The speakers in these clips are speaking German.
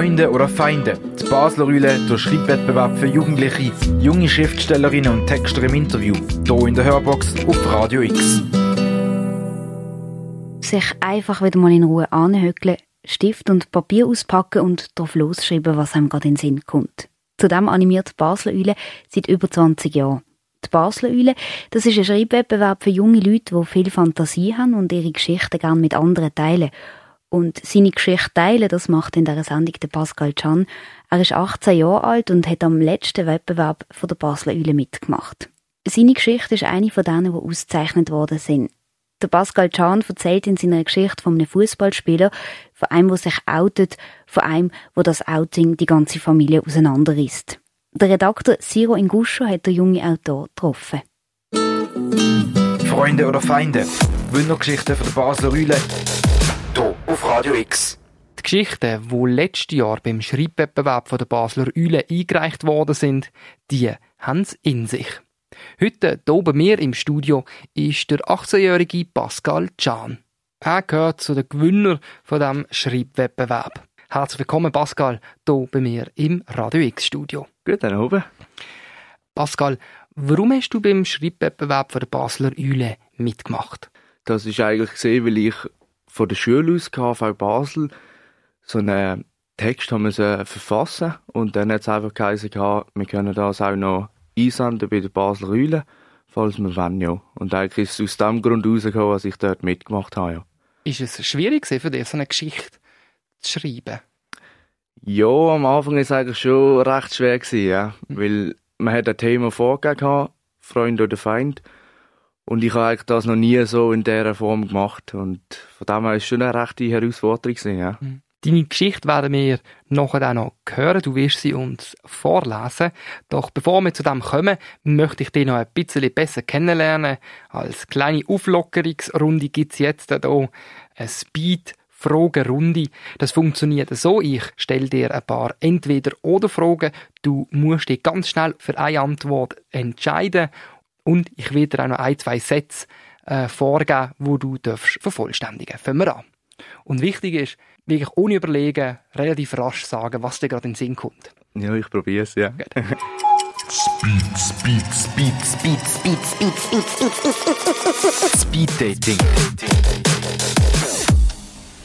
Freunde oder Feinde. Die Basler Rühle, der Schreibwettbewerb für Jugendliche, junge Schriftstellerinnen und Texter im Interview. Hier in der Hörbox auf Radio X. Sich einfach wieder mal in Ruhe anhöckeln, Stift und Papier auspacken und drauf losschreiben, was einem gerade in den Sinn kommt. Zudem animiert die Basler Eule seit über 20 Jahren. Die Basler Eule, das ist ein Schreibwettbewerb für junge Leute, die viel Fantasie haben und ihre Geschichten gerne mit anderen teilen. Und seine Geschichte teilen, das macht in dieser Sendung der Pascal Can. Er ist 18 Jahre alt und hat am letzten Wettbewerb von der Basler Eule mitgemacht. Seine Geschichte ist eine von denen, die ausgezeichnet worden sind. Der Pascal Can erzählt in seiner Geschichte von einem Fußballspieler, von einem, der sich outet, von einem, wo das Outing die ganze Familie auseinanderreißt. Der Redakteur Siro Inguscio hat der junge Autor getroffen. Freunde oder Feinde? Wundergeschichten von der Basler Rühle. Hier auf Radio X. Die Geschichten, die letztes Jahr beim Schreibwettbewerb von der Basler Eule eingereicht worden sind, die haben es in sich. Heute, hier bei mir im Studio, ist der 18-jährige Pascal Can. Er gehört zu den Gewinnern von diesem Schreibwettbewerb. Herzlich willkommen, Pascal, hier bei mir im Radio X-Studio. Gut, dann oben. Pascal, warum hast du beim Schreibwettbewerb von der Basler Eule mitgemacht? Das ist eigentlich gesehen, weil ich von der Schule aus, KV Basel, so einen Text haben wir verfassen und dann hat es einfach geheißen, wir können das auch noch einsenden bei der Basler Eule, falls wir wollen, ja. Und eigentlich ist es aus dem Grund rausgekommen, dass ich dort mitgemacht habe, ja. Ist es schwierig für dich, so eine Geschichte zu schreiben? Ja, am Anfang war es eigentlich schon recht schwer, gewesen, ja. Mhm. Weil man hat ein Thema vorgegeben, Freund oder Feind. Und ich habe eigentlich das noch nie so in dieser Form gemacht. Und von dem her war es schon eine rechte Herausforderung. Ja. Mhm. Deine Geschichte werden wir nachher auch noch hören. Du wirst sie uns vorlesen. Doch bevor wir zu dem kommen, möchte ich dich noch ein bisschen besser kennenlernen. Als kleine Auflockerungsrunde gibt es jetzt hier eine Speed Fragerunde. Das funktioniert so. Ich stelle dir ein paar Entweder-Oder-Fragen. Du musst dich ganz schnell für eine Antwort entscheiden. Und ich werde dir auch noch ein, zwei Sätze äh, vorgeben, wo du darfst vervollständigen. Fangen wir an. Und wichtig ist, wirklich ohne Überlegen, relativ rasch sagen, was dir gerade in den Sinn kommt. Ja, ich probiere es, ja. Speed, Speed, Speed, Speed, Speed, Speed, Speed, Speed, Speed Dating.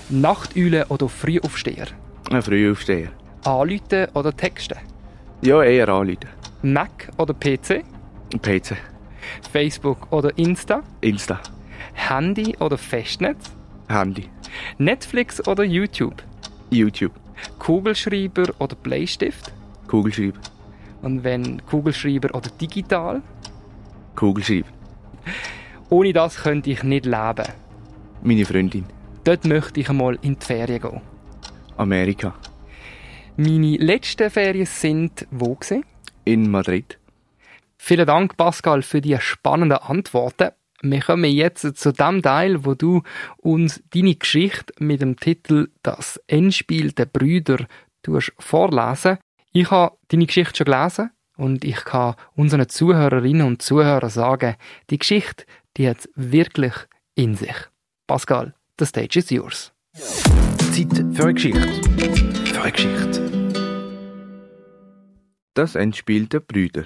Nachteule oder Frühaufsteher? Ein Frühaufsteher. Anrufen oder Texten? Ja, eher anrufen. Mac oder PC? PC. Facebook oder Insta? Insta. Handy oder Festnetz? Handy. Netflix oder YouTube? YouTube. Kugelschreiber oder Bleistift? Kugelschreiber. Und wenn Kugelschreiber oder digital? Kugelschreiber. Ohne das könnte ich nicht leben. Meine Freundin. Dort möchte ich einmal in die Ferien gehen. Amerika. Meine letzten Ferien sind wo gewesen? In Madrid. Vielen Dank, Pascal, für die spannenden Antworten. Wir kommen jetzt zu dem Teil, wo du uns deine Geschichte mit dem Titel Das Endspiel der Brüder vorlesen. Ich habe deine Geschichte schon gelesen und ich kann unseren Zuhörerinnen und Zuhörern sagen, die Geschichte, die hat wirklich in sich. Pascal, the stage is yours. Zeit für eine Geschichte. Für eine Geschichte. Das Endspiel der Brüder.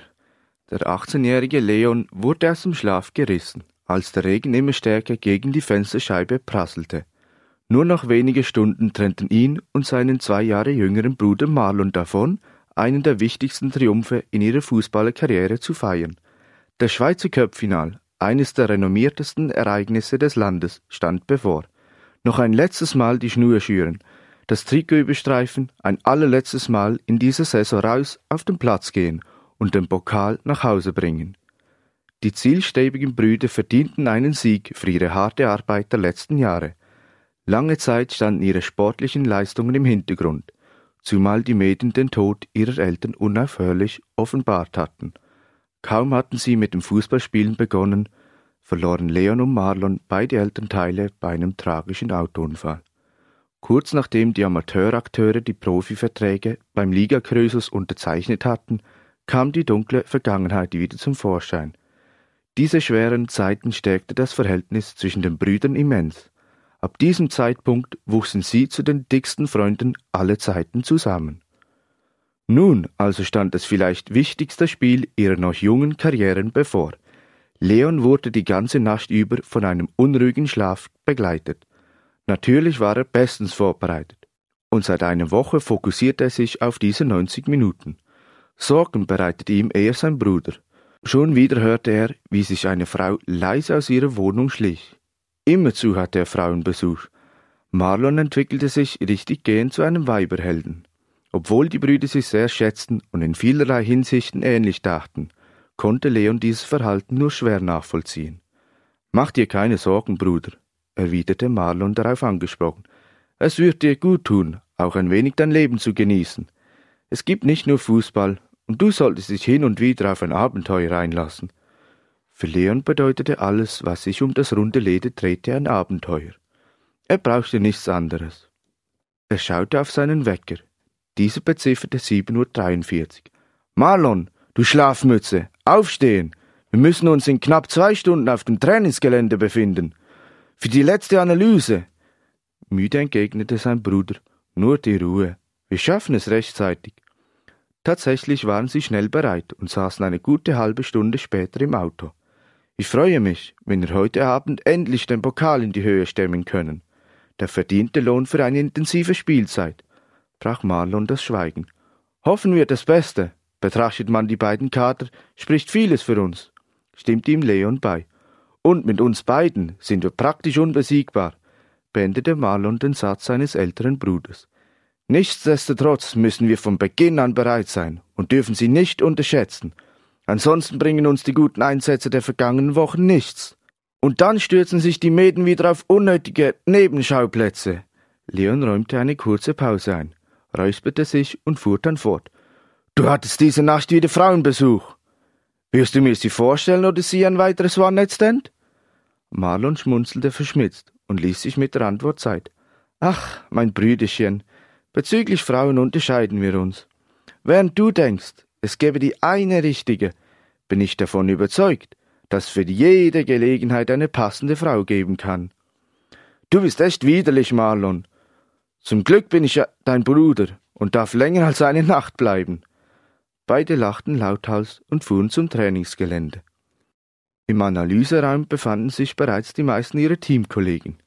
Der 18-jährige Leon wurde aus dem Schlaf gerissen als der Regen immer stärker gegen die Fensterscheibe prasselte. Nur noch wenige Stunden trennten ihn und seinen zwei Jahre jüngeren Bruder Marlon davon, einen der wichtigsten Triumphe in ihrer Fußballerkarriere zu feiern. Das Schweizer Köpfinal, eines der renommiertesten Ereignisse des Landes, stand bevor. Noch ein letztes Mal die Schnur schüren, das Trikot überstreifen, ein allerletztes Mal in dieser Saison raus auf den Platz gehen und den Pokal nach Hause bringen. Die zielstrebigen Brüder verdienten einen Sieg für ihre harte Arbeit der letzten Jahre. Lange Zeit standen ihre sportlichen Leistungen im Hintergrund, zumal die Medien den Tod ihrer Eltern unaufhörlich offenbart hatten. Kaum hatten sie mit dem Fußballspielen begonnen, verloren Leon und Marlon beide Elternteile bei einem tragischen Autounfall. Kurz nachdem die Amateurakteure die Profiverträge beim Ligakrösus unterzeichnet hatten, kam die dunkle Vergangenheit wieder zum Vorschein. Diese schweren Zeiten stärkte das Verhältnis zwischen den Brüdern immens. Ab diesem Zeitpunkt wuchsen sie zu den dicksten Freunden aller Zeiten zusammen. Nun also stand das vielleicht wichtigste Spiel ihrer noch jungen Karrieren bevor. Leon wurde die ganze Nacht über von einem unruhigen Schlaf begleitet. Natürlich war er bestens vorbereitet. Und seit einer Woche fokussierte er sich auf diese 90 Minuten. Sorgen bereitete ihm eher sein Bruder. Schon wieder hörte er, wie sich eine Frau leise aus ihrer Wohnung schlich. Immerzu hatte er Frauenbesuch. Marlon entwickelte sich richtig gehend zu einem Weiberhelden. Obwohl die Brüder sich sehr schätzten und in vielerlei Hinsichten ähnlich dachten, konnte Leon dieses Verhalten nur schwer nachvollziehen. Mach dir keine Sorgen, Bruder, erwiderte Marlon darauf angesprochen. Es wird dir gut tun, auch ein wenig dein Leben zu genießen. Es gibt nicht nur Fußball, und du solltest dich hin und wieder auf ein Abenteuer einlassen. Für Leon bedeutete alles, was sich um das runde Leder drehte, ein Abenteuer. Er brauchte nichts anderes. Er schaute auf seinen Wecker. Dieser bezifferte 7.43 Uhr. Marlon, du Schlafmütze, aufstehen! Wir müssen uns in knapp zwei Stunden auf dem Trainingsgelände befinden. Für die letzte Analyse. Müde entgegnete sein Bruder. Nur die Ruhe. Wir schaffen es rechtzeitig. Tatsächlich waren sie schnell bereit und saßen eine gute halbe Stunde später im Auto. Ich freue mich, wenn wir heute Abend endlich den Pokal in die Höhe stemmen können. Der verdiente Lohn für eine intensive Spielzeit. Brach Marlon das Schweigen. Hoffen wir das Beste. Betrachtet man die beiden Kader, spricht vieles für uns. Stimmte ihm Leon bei. Und mit uns beiden sind wir praktisch unbesiegbar, beendete Marlon den Satz seines älteren Bruders. Nichtsdestotrotz müssen wir von Beginn an bereit sein und dürfen sie nicht unterschätzen. Ansonsten bringen uns die guten Einsätze der vergangenen Wochen nichts. Und dann stürzen sich die Mäden wieder auf unnötige Nebenschauplätze. Leon räumte eine kurze Pause ein, räusperte sich und fuhr dann fort. Du hattest diese Nacht wieder Frauenbesuch. Wirst du mir sie vorstellen oder sie ein weiteres One-Night-Stand? Marlon schmunzelte verschmitzt und ließ sich mit der Antwort Zeit. Ach, mein Brüderchen, Bezüglich Frauen unterscheiden wir uns. Während du denkst, es gäbe die eine richtige, bin ich davon überzeugt, dass für jede Gelegenheit eine passende Frau geben kann. Du bist echt widerlich, Marlon. Zum Glück bin ich ja dein Bruder und darf länger als eine Nacht bleiben. Beide lachten lauthals und fuhren zum Trainingsgelände. Im Analyseraum befanden sich bereits die meisten ihrer Teamkollegen.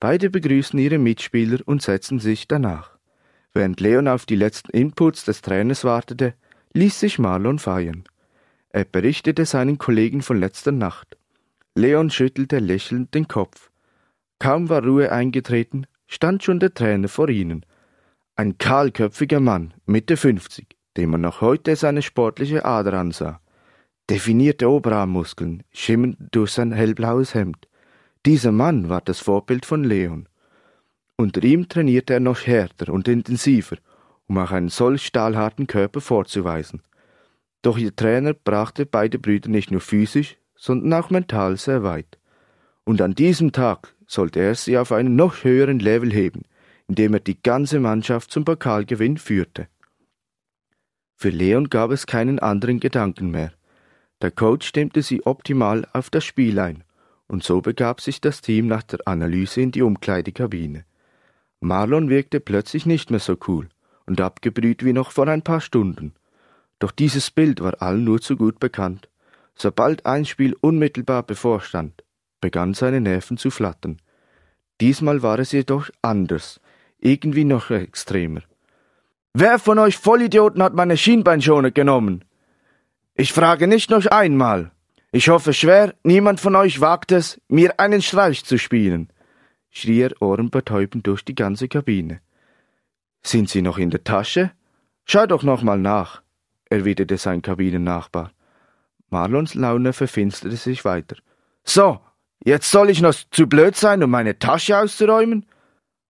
Beide begrüßten ihre Mitspieler und setzten sich danach. Während Leon auf die letzten Inputs des Trainers wartete, ließ sich Marlon feiern. Er berichtete seinen Kollegen von letzter Nacht. Leon schüttelte lächelnd den Kopf. Kaum war Ruhe eingetreten, stand schon der Trainer vor ihnen. Ein kahlköpfiger Mann, Mitte fünfzig, dem man noch heute seine sportliche Ader ansah. Definierte Oberarmmuskeln schimmernd durch sein hellblaues Hemd. Dieser Mann war das Vorbild von Leon. Unter ihm trainierte er noch härter und intensiver, um auch einen solch stahlharten Körper vorzuweisen. Doch ihr Trainer brachte beide Brüder nicht nur physisch, sondern auch mental sehr weit. Und an diesem Tag sollte er sie auf einen noch höheren Level heben, indem er die ganze Mannschaft zum Pokalgewinn führte. Für Leon gab es keinen anderen Gedanken mehr. Der Coach stimmte sie optimal auf das Spiel ein, und so begab sich das Team nach der Analyse in die Umkleidekabine. Marlon wirkte plötzlich nicht mehr so cool und abgebrüht wie noch vor ein paar Stunden. Doch dieses Bild war allen nur zu gut bekannt. Sobald ein Spiel unmittelbar bevorstand, begannen seine Nerven zu flattern. Diesmal war es jedoch anders, irgendwie noch extremer. Wer von euch Vollidioten hat meine Schienbeinschoner genommen? Ich frage nicht noch einmal. Ich hoffe schwer, niemand von euch wagt es, mir einen Streich zu spielen schrie er ohrenbetäubend durch die ganze Kabine. Sind Sie noch in der Tasche? Schau doch noch mal nach, erwiderte sein Kabinennachbar. Marlons Laune verfinsterte sich weiter. So, jetzt soll ich noch zu blöd sein, um meine Tasche auszuräumen?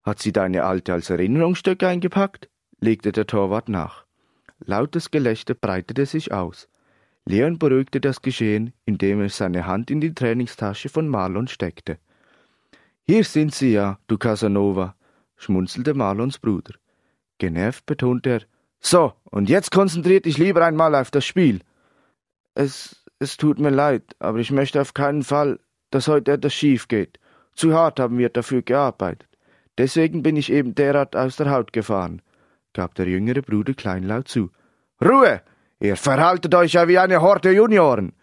Hat sie deine Alte als Erinnerungsstück eingepackt? legte der Torwart nach. Lautes Gelächter breitete sich aus. Leon beruhigte das Geschehen, indem er seine Hand in die Trainingstasche von Marlon steckte. Hier sind Sie ja, du Casanova, schmunzelte Marlons Bruder. Genervt betonte er, so, und jetzt konzentriert dich lieber einmal auf das Spiel. Es, es tut mir leid, aber ich möchte auf keinen Fall, dass heute etwas schief geht. Zu hart haben wir dafür gearbeitet. Deswegen bin ich eben derart aus der Haut gefahren, gab der jüngere Bruder kleinlaut zu. Ruhe! Ihr verhaltet euch ja wie eine Horde Junioren.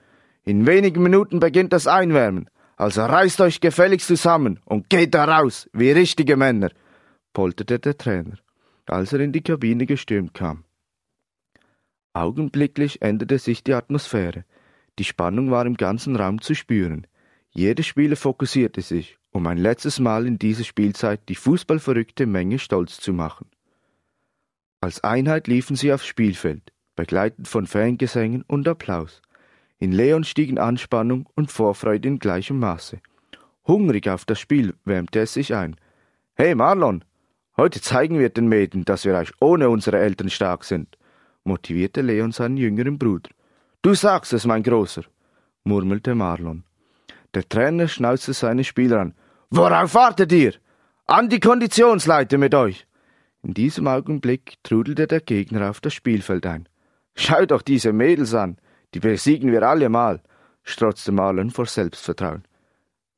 In wenigen Minuten beginnt das Einwärmen. Also reißt euch gefälligst zusammen und geht da raus, wie richtige Männer, polterte der Trainer, als er in die Kabine gestürmt kam. Augenblicklich änderte sich die Atmosphäre. Die Spannung war im ganzen Raum zu spüren. Jeder Spieler fokussierte sich, um ein letztes Mal in dieser Spielzeit die fußballverrückte Menge stolz zu machen. Als Einheit liefen sie aufs Spielfeld, begleitet von Fangesängen und Applaus. In Leon stiegen Anspannung und Vorfreude in gleichem Maße. Hungrig auf das Spiel wärmte es sich ein. Hey Marlon, heute zeigen wir den Mädchen, dass wir euch ohne unsere Eltern stark sind, motivierte Leon seinen jüngeren Bruder. Du sagst es, mein Großer, murmelte Marlon. Der Trainer schnauzte seine Spieler an. Worauf wartet ihr? An die Konditionsleiter mit euch! In diesem Augenblick trudelte der Gegner auf das Spielfeld ein. Schau doch diese Mädels an, die besiegen wir alle mal, strotzte Marlon vor Selbstvertrauen.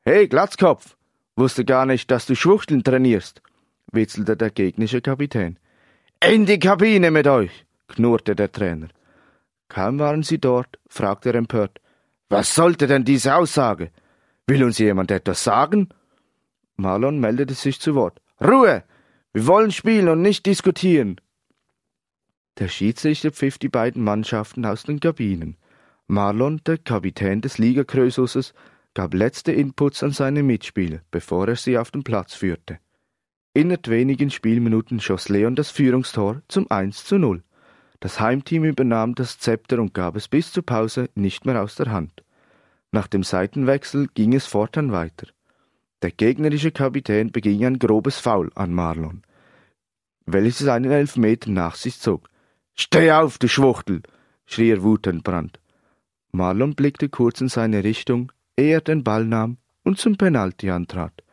Hey, Glatzkopf, wusste gar nicht, dass du Schwuchteln trainierst, witzelte der gegnerische Kapitän. In die Kabine mit euch, knurrte der Trainer. Kaum waren sie dort, fragte er empört. Was sollte denn diese Aussage? Will uns jemand etwas sagen? Marlon meldete sich zu Wort. Ruhe! Wir wollen spielen und nicht diskutieren. Der Schiedsrichter pfiff die beiden Mannschaften aus den Kabinen. Marlon, der Kapitän des Ligakrösuses, gab letzte Inputs an seine Mitspieler, bevor er sie auf den Platz führte. Innerhalb wenigen Spielminuten schoss Leon das Führungstor zum 1 zu 0. Das Heimteam übernahm das Zepter und gab es bis zur Pause nicht mehr aus der Hand. Nach dem Seitenwechsel ging es fortan weiter. Der gegnerische Kapitän beging ein grobes Foul an Marlon, welches einen Elfmeter nach sich zog. Steh auf, du Schwuchtel! schrie er wutentbrannt. Marlon blickte kurz in seine Richtung, ehe er den Ball nahm und zum Penalty antrat.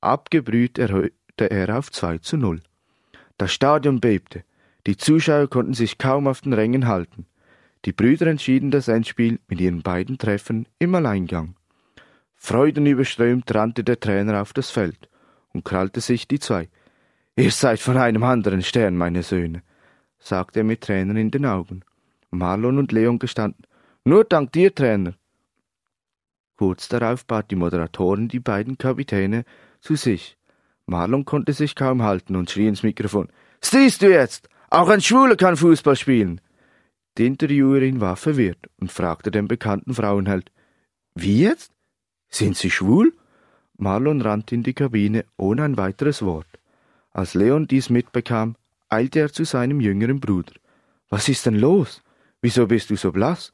Abgebrüht erhöhte er auf 2 zu 0. Das Stadion bebte. Die Zuschauer konnten sich kaum auf den Rängen halten. Die Brüder entschieden das Endspiel mit ihren beiden Treffern im Alleingang. Freudenüberströmt rannte der Trainer auf das Feld und krallte sich die zwei. Ihr seid von einem anderen Stern, meine Söhne sagte er mit Tränen in den Augen. Marlon und Leon gestanden. Nur dank dir, Trainer. Kurz darauf bat die Moderatorin die beiden Kapitäne zu sich. Marlon konnte sich kaum halten und schrie ins Mikrofon. Siehst du jetzt? Auch ein Schwuler kann Fußball spielen. Die Interviewerin war verwirrt und fragte den bekannten Frauenheld. Wie jetzt? Sind Sie schwul? Marlon rannte in die Kabine ohne ein weiteres Wort. Als Leon dies mitbekam, eilte er zu seinem jüngeren Bruder. Was ist denn los? Wieso bist du so blass?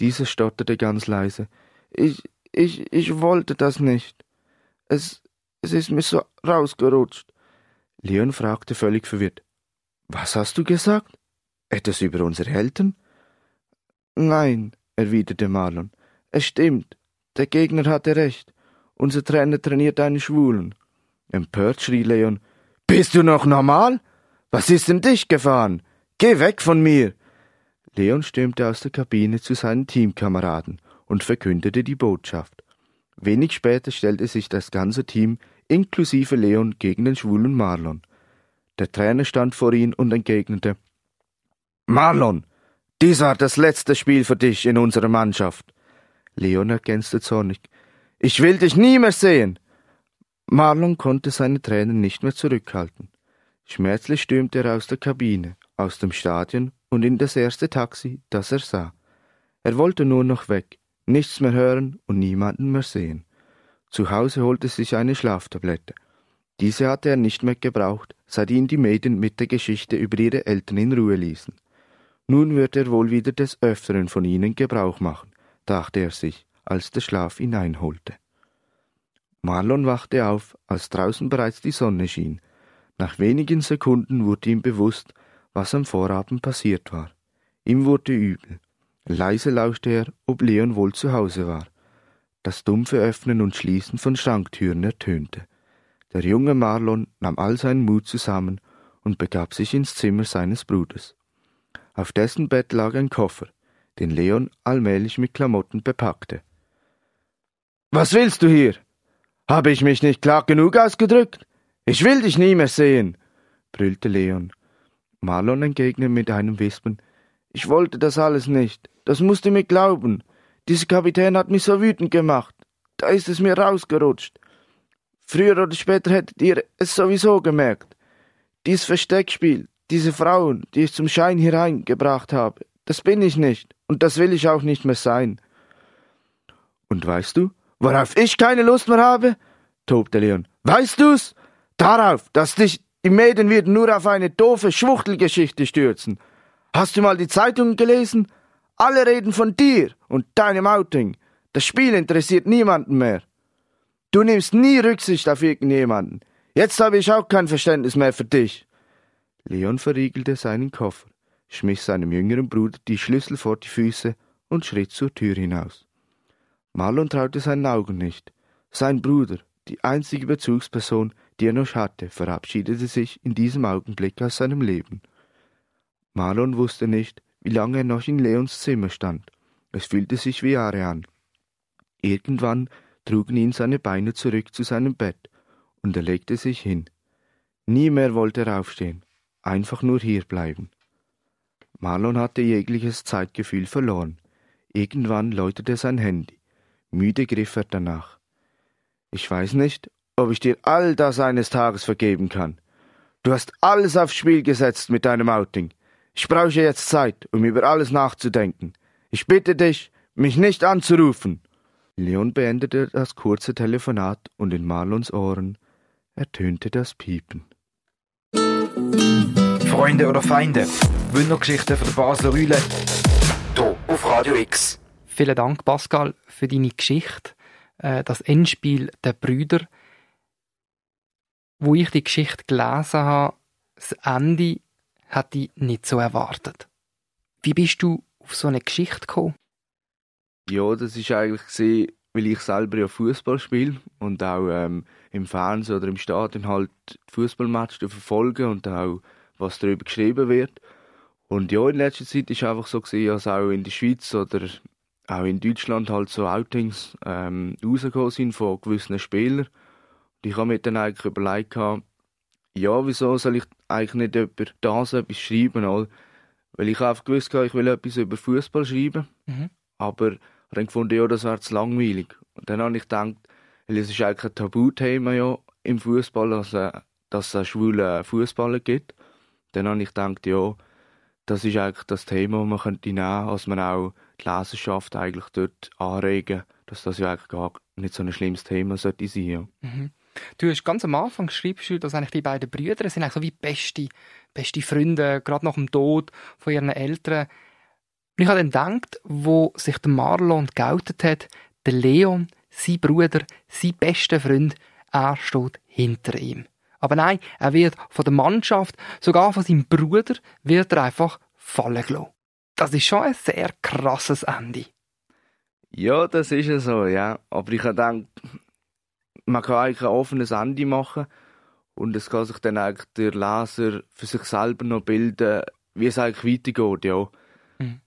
Dieser stotterte ganz leise. Ich, ich, ich wollte das nicht. Es, es ist mir so rausgerutscht. Leon fragte völlig verwirrt. Was hast du gesagt? Etwas über unsere Eltern? Nein, erwiderte Marlon. Es stimmt. Der Gegner hatte recht. Unser Trainer trainiert einen Schwulen. Empört schrie Leon. Bist du noch normal? Was ist denn dich gefahren? Geh weg von mir! Leon stürmte aus der Kabine zu seinen Teamkameraden und verkündete die Botschaft. Wenig später stellte sich das ganze Team inklusive Leon gegen den schwulen Marlon. Der Trainer stand vor ihm und entgegnete Marlon, dies war das letzte Spiel für dich in unserer Mannschaft. Leon ergänzte zornig Ich will dich nie mehr sehen. Marlon konnte seine Tränen nicht mehr zurückhalten. Schmerzlich stürmte er aus der Kabine, aus dem Stadion und in das erste Taxi, das er sah. Er wollte nur noch weg, nichts mehr hören und niemanden mehr sehen. Zu Hause holte sich eine Schlaftablette. Diese hatte er nicht mehr gebraucht, seit ihn die Mädchen mit der Geschichte über ihre Eltern in Ruhe ließen. Nun würde er wohl wieder des Öfteren von ihnen Gebrauch machen, dachte er sich, als der Schlaf ihn einholte. Marlon wachte auf, als draußen bereits die Sonne schien. Nach wenigen Sekunden wurde ihm bewusst, was am Vorabend passiert war. Ihm wurde übel. Leise lauschte er, ob Leon wohl zu Hause war. Das dumpfe Öffnen und Schließen von Schranktüren ertönte. Der junge Marlon nahm all seinen Mut zusammen und begab sich ins Zimmer seines Bruders. Auf dessen Bett lag ein Koffer, den Leon allmählich mit Klamotten bepackte. Was willst du hier? Habe ich mich nicht klar genug ausgedrückt? Ich will dich nie mehr sehen, brüllte Leon. Marlon entgegnete mit einem Wispen. Ich wollte das alles nicht. Das musst du mir glauben. Dieser Kapitän hat mich so wütend gemacht. Da ist es mir rausgerutscht. Früher oder später hättet ihr es sowieso gemerkt. Dies Versteckspiel, diese Frauen, die ich zum Schein hereingebracht habe, das bin ich nicht, und das will ich auch nicht mehr sein. Und weißt du, worauf ich keine Lust mehr habe? tobte Leon. Weißt du's? Darauf, dass dich die Medien wieder nur auf eine doofe Schwuchtelgeschichte stürzen. Hast du mal die Zeitungen gelesen? Alle reden von dir und deinem Outing. Das Spiel interessiert niemanden mehr. Du nimmst nie Rücksicht auf irgendjemanden. Jetzt habe ich auch kein Verständnis mehr für dich. Leon verriegelte seinen Koffer, schmiss seinem jüngeren Bruder die Schlüssel vor die Füße und schritt zur Tür hinaus. Marlon traute seinen Augen nicht. Sein Bruder, die einzige Bezugsperson, die er noch hatte, verabschiedete sich in diesem Augenblick aus seinem Leben. Marlon wusste nicht, wie lange er noch in Leons Zimmer stand. Es fühlte sich wie Jahre an. Irgendwann trugen ihn seine Beine zurück zu seinem Bett, und er legte sich hin. Nie mehr wollte er aufstehen, einfach nur hier bleiben. Marlon hatte jegliches Zeitgefühl verloren. Irgendwann läutete sein Handy. Müde griff er danach. Ich weiß nicht, ob ich dir all das eines Tages vergeben kann. Du hast alles aufs Spiel gesetzt mit deinem Outing. Ich brauche jetzt Zeit, um über alles nachzudenken. Ich bitte dich, mich nicht anzurufen. Leon beendete das kurze Telefonat und in Marlons Ohren ertönte das Piepen. Freunde oder Feinde, Wundergeschichten von der Basler Rühle, hier auf Radio X. Vielen Dank, Pascal, für deine Geschichte. Äh, das Endspiel der Brüder. Wo ich die Geschichte gelesen habe, das Ende hatte ich nicht so erwartet. Wie bist du auf so eine Geschichte gekommen? Ja, das ist eigentlich weil ich selber ja Fußball spiele und auch ähm, im Fernsehen oder im Stadion halt Fußballmatch verfolge und auch was darüber geschrieben wird. Und ja, in letzter Zeit ist einfach so gesehen, dass auch in der Schweiz oder auch in Deutschland halt so Outings ähm, rausgekommen sind von gewissen Spielern. Ich habe mir dann eigentlich überlegt, ja, wieso soll ich eigentlich nicht über das etwas schreiben? Oder? Weil ich einfach gewusst ich will etwas über Fußball schreiben. Mhm. Aber dann gefunden, ja, das wäre zu langweilig. Und dann habe ich gedacht, weil es ist eigentlich ein Tabuthema ja im Fußball, dass, äh, dass es schwule Fußballer gibt. Dann habe ich gedacht, ja, das ist eigentlich das Thema, das man könnte nehmen, dass man auch die Leserschaft eigentlich dort anregen, dass das ja eigentlich gar nicht so ein schlimmes Thema sollte sein. Ja. Mhm. Du hast ganz am Anfang geschrieben, dass eigentlich die beiden Brüder sind eigentlich so wie beste, beste Freunde, gerade nach dem Tod von ihren Eltern. Und ich habe dann gedacht, wo sich der Marlon geoutet hat, der Leon, sein Bruder, sein bester Freund, er steht hinter ihm. Aber nein, er wird von der Mannschaft, sogar von seinem Bruder, wird er einfach fallen gelassen. Das ist schon ein sehr krasses Ende. Ja, das ist ja so, ja. Aber ich habe gedacht, man kann eigentlich ein offenes Ende machen und es kann sich dann eigentlich der Leser für sich selber noch bilden, wie es eigentlich weitergeht, ja. Mhm.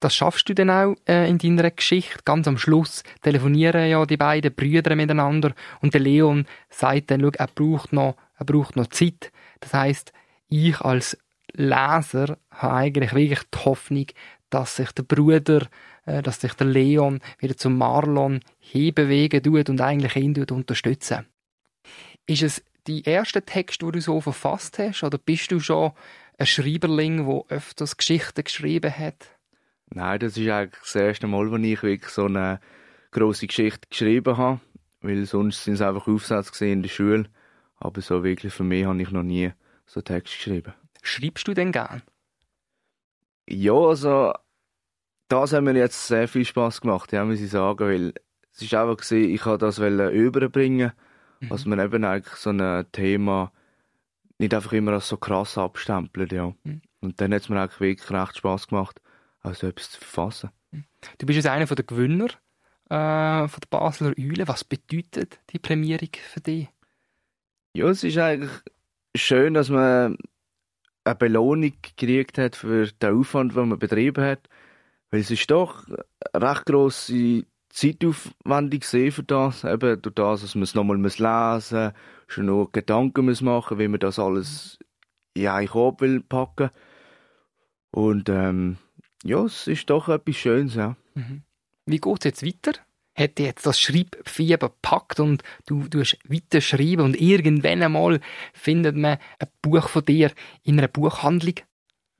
Das schaffst du dann auch äh, in deiner Geschichte. Ganz am Schluss telefonieren ja die beiden Brüder miteinander und der Leon sagt dann, er braucht noch, er braucht noch Zeit. Das heißt, ich als Leser habe eigentlich wirklich die Hoffnung, dass sich der Bruder, äh, dass sich der Leon wieder zum Marlon hinbewegen tut und eigentlich ihn tut unterstützen. Ist es die erste Text, den du so verfasst hast, oder bist du schon ein Schreiberling, der öfters Geschichten geschrieben hat? Nein, das ist eigentlich das erste Mal, wo ich wirklich so eine große Geschichte geschrieben habe, weil sonst sind es einfach Aufsätze in der Schule, aber so wirklich für mich habe ich noch nie so Text geschrieben. Schreibst du denn gern? Ja, also das hat mir jetzt sehr viel Spaß gemacht, ja, muss ich sagen, weil es ist einfach gesehen, ich wollte das überbringen, mhm. was man eben eigentlich so ein Thema nicht einfach immer als so krass abstempelt, ja. Mhm. Und dann hat es mir eigentlich wirklich recht Spaß gemacht, also etwas zu verfassen. Mhm. Du bist jetzt einer der Gewinner äh, von der Basler Eule. Was bedeutet die Prämierung für dich? Ja, es ist eigentlich schön, dass man eine Belohnung gekriegt hat für den Aufwand, den man betrieben hat. Weil es ist doch eine recht grosse zeitaufwendig gesehen für das. Eben durch das, dass man es nochmal lesen muss, schon noch Gedanken muss machen wie man das alles in einen Korb will packen. Und ähm, ja, es ist doch etwas Schönes, ja. Mhm. Wie geht es jetzt weiter? Hat jetzt das Schreibfieber gepackt und du, du hast weiter schreiben und irgendwann einmal findet man ein Buch von dir in einer Buchhandlung?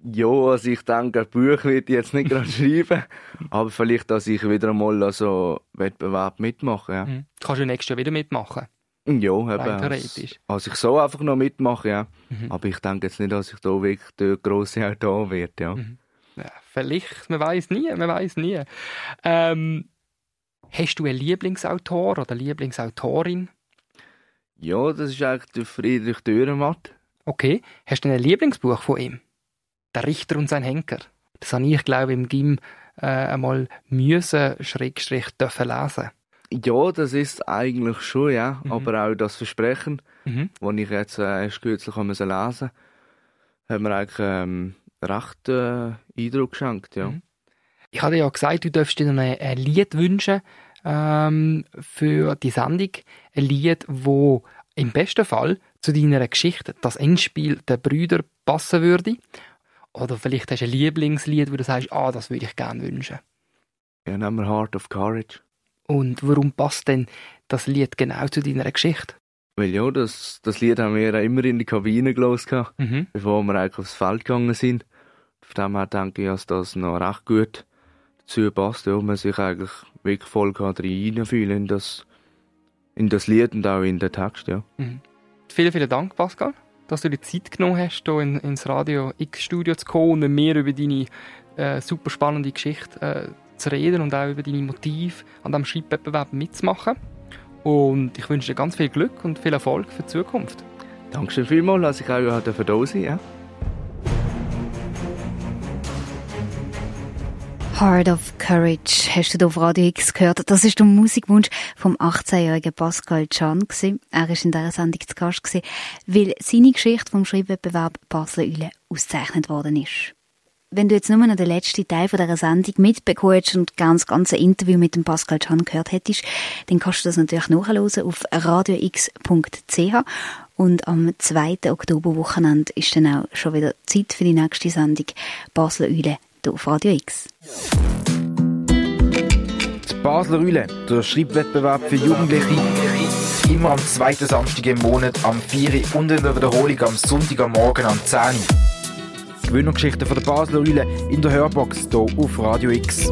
Ja, also ich denke, ein Buch wird ich jetzt nicht gerade schreiben, aber vielleicht, dass ich wieder einmal so Wettbewerb mitmache. Ja. Mhm. Kannst du nächstes Jahr wieder mitmachen? Ja, eben. Theoretisch. Also ich soll einfach noch mitmachen, ja. Mhm. Aber ich denke jetzt nicht, dass ich da wirklich der grosse Autor werde, ja. Mhm. ja. Vielleicht, man weiß nie, man weiß nie. Ähm, hast du einen Lieblingsautor oder Lieblingsautorin? Ja, das ist eigentlich der Friedrich Dürrenmatt. Okay, hast du ein Lieblingsbuch von ihm? Der Richter und sein Henker. Das habe ich, glaube ich, im Gym äh, einmal müssen, schrägstrich, dürfen lesen. Ja, das ist eigentlich schon, ja. Mhm. Aber auch das Versprechen, mhm. das ich jetzt äh, erst kürzlich lesen musste, hat mir eigentlich ähm, recht äh, Eindruck geschenkt, ja. Mhm. Ich hatte ja gesagt, du darfst dir noch ein, Lied wünschen ähm, für die Sendung. Ein Lied, wo im besten Fall zu deiner Geschichte das Endspiel der Brüder passen würde. Oder vielleicht hast du ein Lieblingslied, wo du sagst, ah, das würde ich gerne wünschen. Ja, nehmen wir Heart of Courage. Und warum passt denn das Lied genau zu deiner Geschichte? Weil ja, das, das Lied haben wir immer in die Kabine gelesen, mhm. bevor wir eigentlich aufs Feld gegangen sind. Von dem her denke ich, dass das noch recht gut dazu passt, ja, man sich eigentlich wirklich voll reinfühlen in das, in das Lied und auch in den Text, ja. Mhm. Vielen, vielen Dank, Pascal, dass du dir Zeit genommen hast, hier in, ins Radio X-Studio zu kommen und mit mir über deine äh, super spannende Geschichte äh, zu reden und auch über deine Motive an diesem Schreibwettbewerb mitzumachen. Und ich wünsche dir ganz viel Glück und viel Erfolg für die Zukunft. Dankeschön vielmals, dass ich auch hier da sein ja. Heart of Courage hast du auf Radio X gehört. Das ist der Musikwunsch vom 18-jährigen Pascal Can. Er war in dieser Sendung zu Gast, weil seine Geschichte vom Schreibwettbewerb Basel-Üle ausgezeichnet worden ist. Wenn du jetzt nur noch den letzten Teil dieser Sendung mitbekommst und ganz ganze Interview mit dem Pascal Can gehört hättest, dann kannst du das natürlich nachhören auf radiox.ch und am 2. Oktoberwochenende ist dann auch schon wieder Zeit für die nächste Sendung Basler Eule hier auf Radio X. Die Basler Eule, der Schreibwettbewerb für Jugendliche, immer am zweiten Samstag im Monat am 4. und in der Wiederholung am Sonntag am Morgen am 10. Gewinnergeschichten von der Basler Eule in der Hörbox hier auf Radio X.